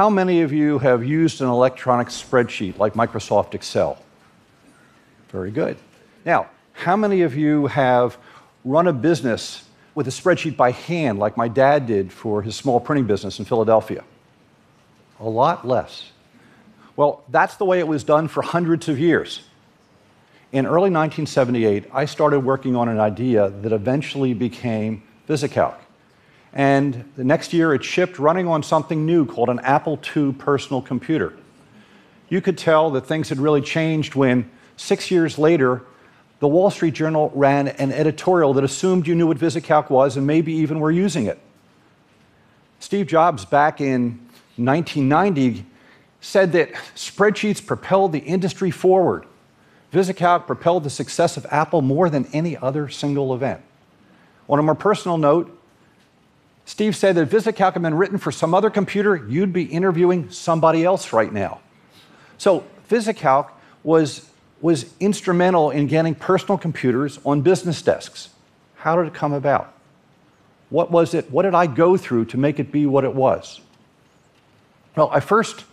how many of you have used an electronic spreadsheet like Microsoft Excel? Very good. Now, how many of you have run a business with a spreadsheet by hand like my dad did for his small printing business in Philadelphia? A lot less. Well, that's the way it was done for hundreds of years. In early 1978, I started working on an idea that eventually became VisiCalc. And the next year, it shipped running on something new called an Apple II personal computer. You could tell that things had really changed when, six years later, the Wall Street Journal ran an editorial that assumed you knew what VisiCalc was and maybe even were using it. Steve Jobs, back in 1990, said that spreadsheets propelled the industry forward. VisiCalc propelled the success of Apple more than any other single event. On a more personal note, Steve said that if VisiCalc had been written for some other computer, you'd be interviewing somebody else right now. So VisiCalc was was instrumental in getting personal computers on business desks. How did it come about? What was it? What did I go through to make it be what it was? Well, I first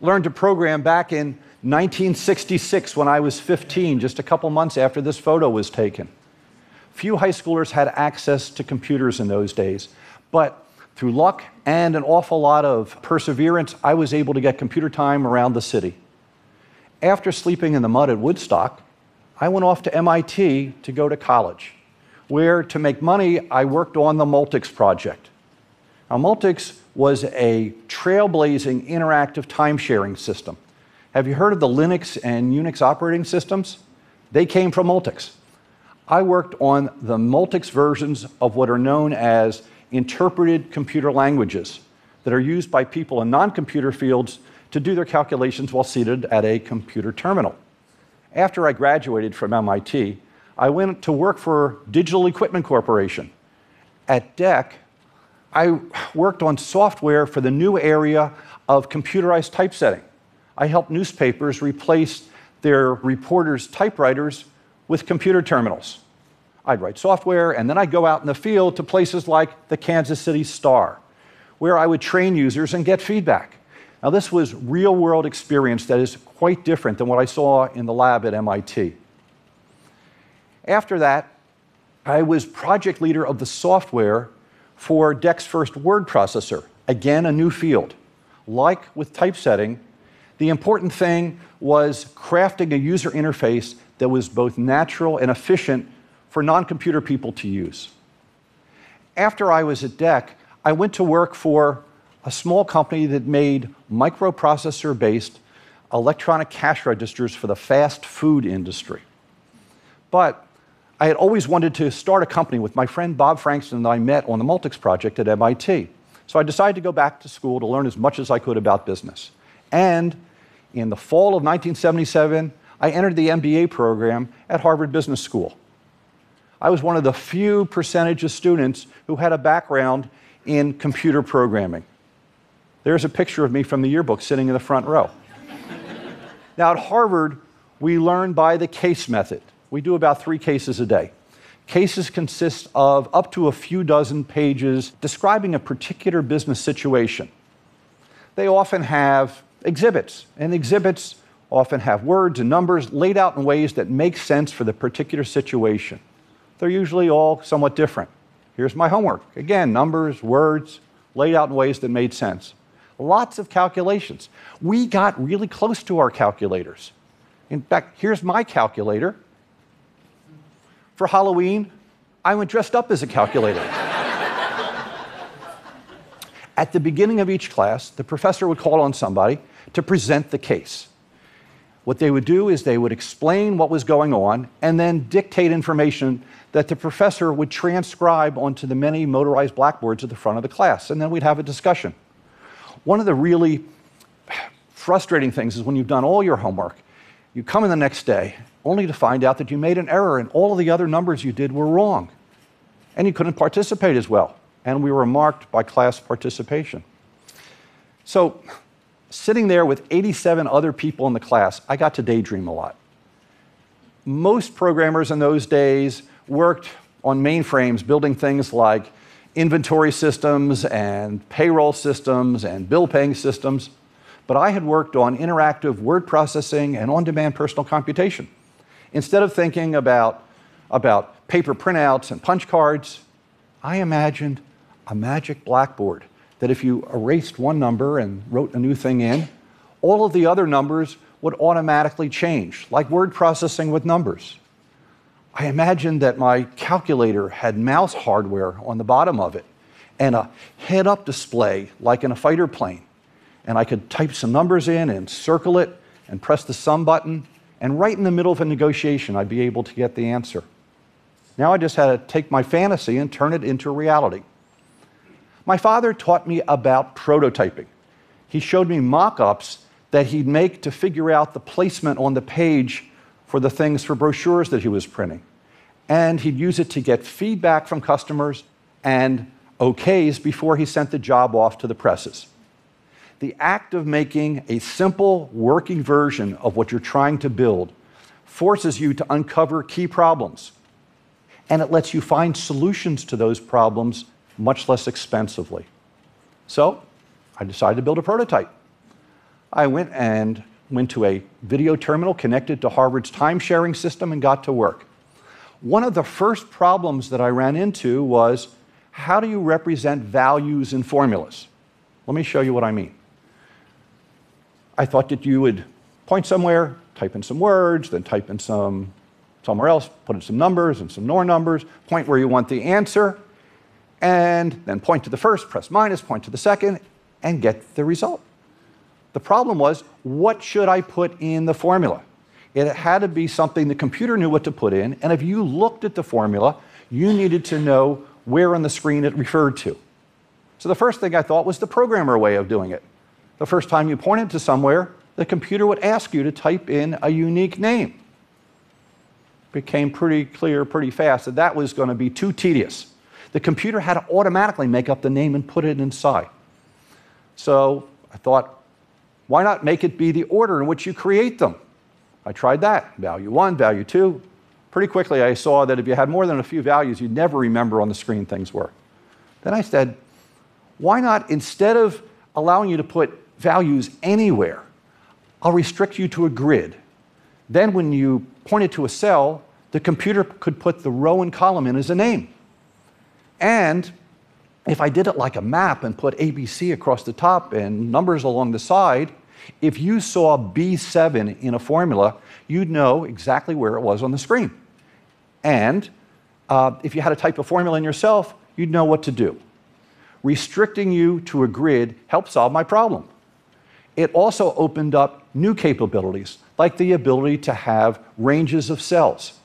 learned to program back in 1966 when I was 15, just a couple months after this photo was taken. Few high schoolers had access to computers in those days, but through luck and an awful lot of perseverance, I was able to get computer time around the city after sleeping in the mud at Woodstock, I went off to MIT to go to college, where to make money, I worked on the Multics project. Now, Multics was a trailblazing interactive time sharing system. Have you heard of the Linux and Unix operating systems? They came from Multics. I worked on the Multics versions of what are known as interpreted computer languages that are used by people in non computer fields to do their calculations while seated at a computer terminal. After I graduated from MIT, I went to work for Digital Equipment Corporation. At DEC, I worked on software for the new area of computerized typesetting. I helped newspapers replace their reporters' typewriters with computer terminals. I'd write software, and then I'd go out in the field to places like the Kansas City Star, where I would train users and get feedback. Now, this was real world experience that is quite different than what I saw in the lab at MIT. After that, I was project leader of the software for DEC's first word processor, again, a new field. Like with typesetting, the important thing was crafting a user interface that was both natural and efficient for non computer people to use. After I was at DEC, I went to work for a small company that made microprocessor based electronic cash registers for the fast food industry. But I had always wanted to start a company with my friend Bob Frankston that I met on the Multics project at MIT. So I decided to go back to school to learn as much as I could about business. And in the fall of 1977, I entered the MBA program at Harvard Business School. I was one of the few percentage of students who had a background in computer programming. There's a picture of me from the yearbook sitting in the front row. now, at Harvard, we learn by the case method. We do about three cases a day. Cases consist of up to a few dozen pages describing a particular business situation. They often have exhibits, and exhibits often have words and numbers laid out in ways that make sense for the particular situation. They're usually all somewhat different. Here's my homework. Again, numbers, words, laid out in ways that made sense lots of calculations. We got really close to our calculators. In fact, here's my calculator. For Halloween, I went dressed up as a calculator. At the beginning of each class, the professor would call on somebody to present the case. What they would do is they would explain what was going on and then dictate information that the professor would transcribe onto the many motorized blackboards at the front of the class, and then we'd have a discussion. One of the really frustrating things is when you've done all your homework, you come in the next day only to find out that you made an error and all of the other numbers you did were wrong. And you couldn't participate as well. And we were marked by class participation. So, sitting there with 87 other people in the class, I got to daydream a lot. Most programmers in those days worked on mainframes building things like inventory systems and payroll systems and bill paying systems, but I had worked on interactive word processing and on demand personal computation. Instead of thinking about, about paper printouts and punch cards, I imagined a magic blackboard that if you erased one number and wrote a new thing in, all of the other numbers would automatically change, like word processing with numbers. I imagined that my calculator had mouse hardware on the bottom of it and a head up display like in a fighter plane. And I could type some numbers in and circle it and press the sum button. And right in the middle of a negotiation, I'd be able to get the answer. Now I just had to take my fantasy and turn it into reality. My father taught me about prototyping. He showed me mock ups that he'd make to figure out the placement on the page for the things for brochures that he was printing. And he'd use it to get feedback from customers and okays before he sent the job off to the presses. The act of making a simple working version of what you're trying to build forces you to uncover key problems. And it lets you find solutions to those problems much less expensively. So I decided to build a prototype. I went and went to a video terminal connected to Harvard's time sharing system and got to work. One of the first problems that I ran into was how do you represent values in formulas? Let me show you what I mean. I thought that you would point somewhere, type in some words, then type in some somewhere else, put in some numbers and some more numbers, point where you want the answer, and then point to the first, press minus, point to the second, and get the result. The problem was, what should I put in the formula? It had to be something the computer knew what to put in, and if you looked at the formula, you needed to know where on the screen it referred to. So the first thing I thought was the programmer way of doing it. The first time you pointed to somewhere, the computer would ask you to type in a unique name. It became pretty clear pretty fast that that was going to be too tedious. The computer had to automatically make up the name and put it inside. So I thought, why not make it be the order in which you create them? I tried that. Value one, value two. Pretty quickly, I saw that if you had more than a few values, you'd never remember on the screen things were. Then I said, why not, instead of allowing you to put values anywhere, I'll restrict you to a grid. Then, when you pointed to a cell, the computer could put the row and column in as a name. And if I did it like a map and put ABC across the top and numbers along the side, if you saw B7 in a formula, you'd know exactly where it was on the screen. And uh, if you had to type a formula in yourself, you'd know what to do. Restricting you to a grid helped solve my problem. It also opened up new capabilities, like the ability to have ranges of cells.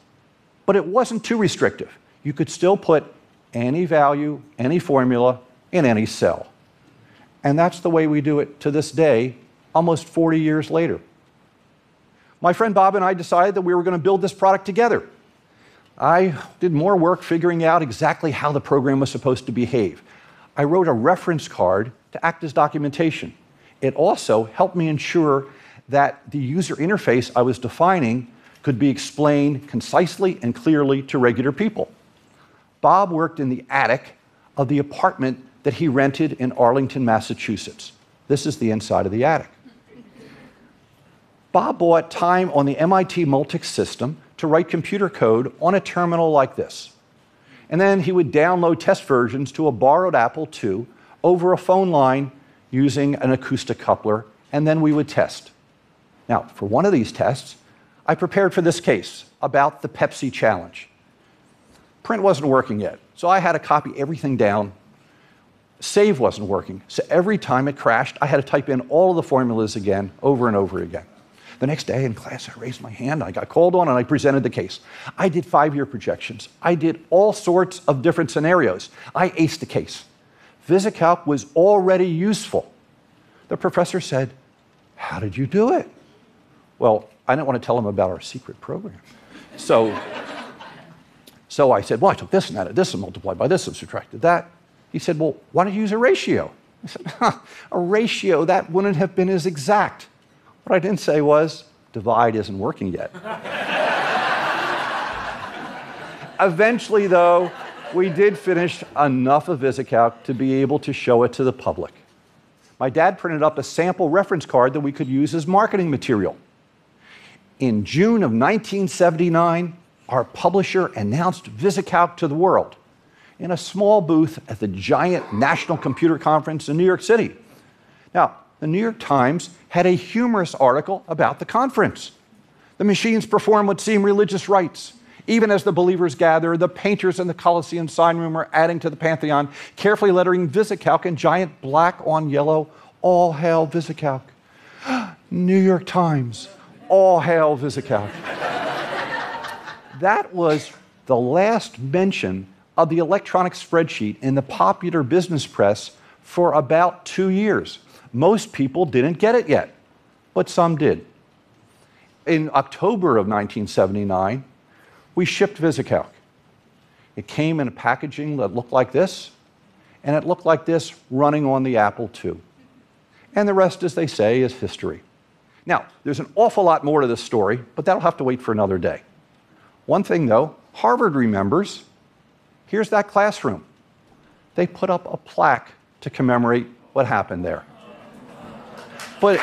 But it wasn't too restrictive. You could still put any value, any formula in any cell. And that's the way we do it to this day almost 40 years later. My friend Bob and I decided that we were going to build this product together. I did more work figuring out exactly how the program was supposed to behave. I wrote a reference card to act as documentation. It also helped me ensure that the user interface I was defining could be explained concisely and clearly to regular people. Bob worked in the attic of the apartment that he rented in Arlington, Massachusetts. This is the inside of the attic. Bob bought time on the MIT Multics system to write computer code on a terminal like this. And then he would download test versions to a borrowed Apple II over a phone line using an acoustic coupler, and then we would test. Now, for one of these tests, I prepared for this case about the Pepsi challenge. Print wasn't working yet, so I had to copy everything down. Save wasn't working, so every time it crashed, I had to type in all of the formulas again, over and over again. The next day in class, I raised my hand, I got called on, and I presented the case. I did five year projections. I did all sorts of different scenarios. I aced the case. VisiCalc was already useful. The professor said, How did you do it? Well, I didn't want to tell him about our secret program. So, so I said, Well, I took this and added this and multiplied by this and subtracted that. He said, Well, why don't you use a ratio? I said, huh, A ratio, that wouldn't have been as exact. What I didn't say was, divide isn't working yet. Eventually, though, we did finish enough of VisiCalc to be able to show it to the public. My dad printed up a sample reference card that we could use as marketing material. In June of 1979, our publisher announced VisiCalc to the world in a small booth at the giant National Computer Conference in New York City. Now, the New York Times had a humorous article about the conference. The machines perform what seem religious rites. Even as the believers gather, the painters in the Coliseum sign room are adding to the pantheon, carefully lettering VisiCalc in giant black on yellow, all hail VisiCalc. New York Times, all hail VisiCalc. That was the last mention of the electronic spreadsheet in the popular business press for about two years. Most people didn't get it yet, but some did. In October of 1979, we shipped VisiCalc. It came in a packaging that looked like this, and it looked like this running on the Apple II. And the rest, as they say, is history. Now, there's an awful lot more to this story, but that'll have to wait for another day. One thing, though, Harvard remembers. Here's that classroom. They put up a plaque to commemorate what happened there. But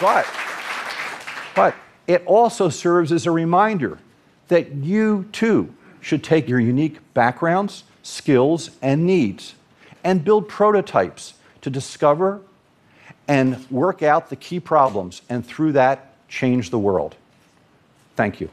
But, but it also serves as a reminder that you too should take your unique backgrounds, skills, and needs and build prototypes to discover and work out the key problems, and through that, change the world. Thank you.